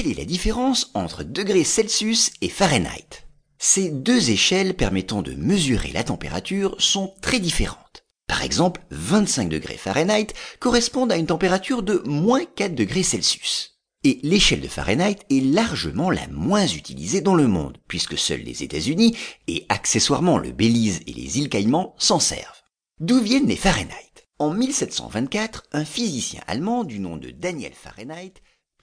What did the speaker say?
quelle est la différence entre degrés Celsius et Fahrenheit? Ces deux échelles permettant de mesurer la température sont très différentes. Par exemple, 25 degrés Fahrenheit correspondent à une température de moins 4 degrés Celsius. Et l'échelle de Fahrenheit est largement la moins utilisée dans le monde, puisque seuls les États-Unis et accessoirement le Belize et les îles Caïmans s'en servent. D'où viennent les Fahrenheit? En 1724, un physicien allemand du nom de Daniel Fahrenheit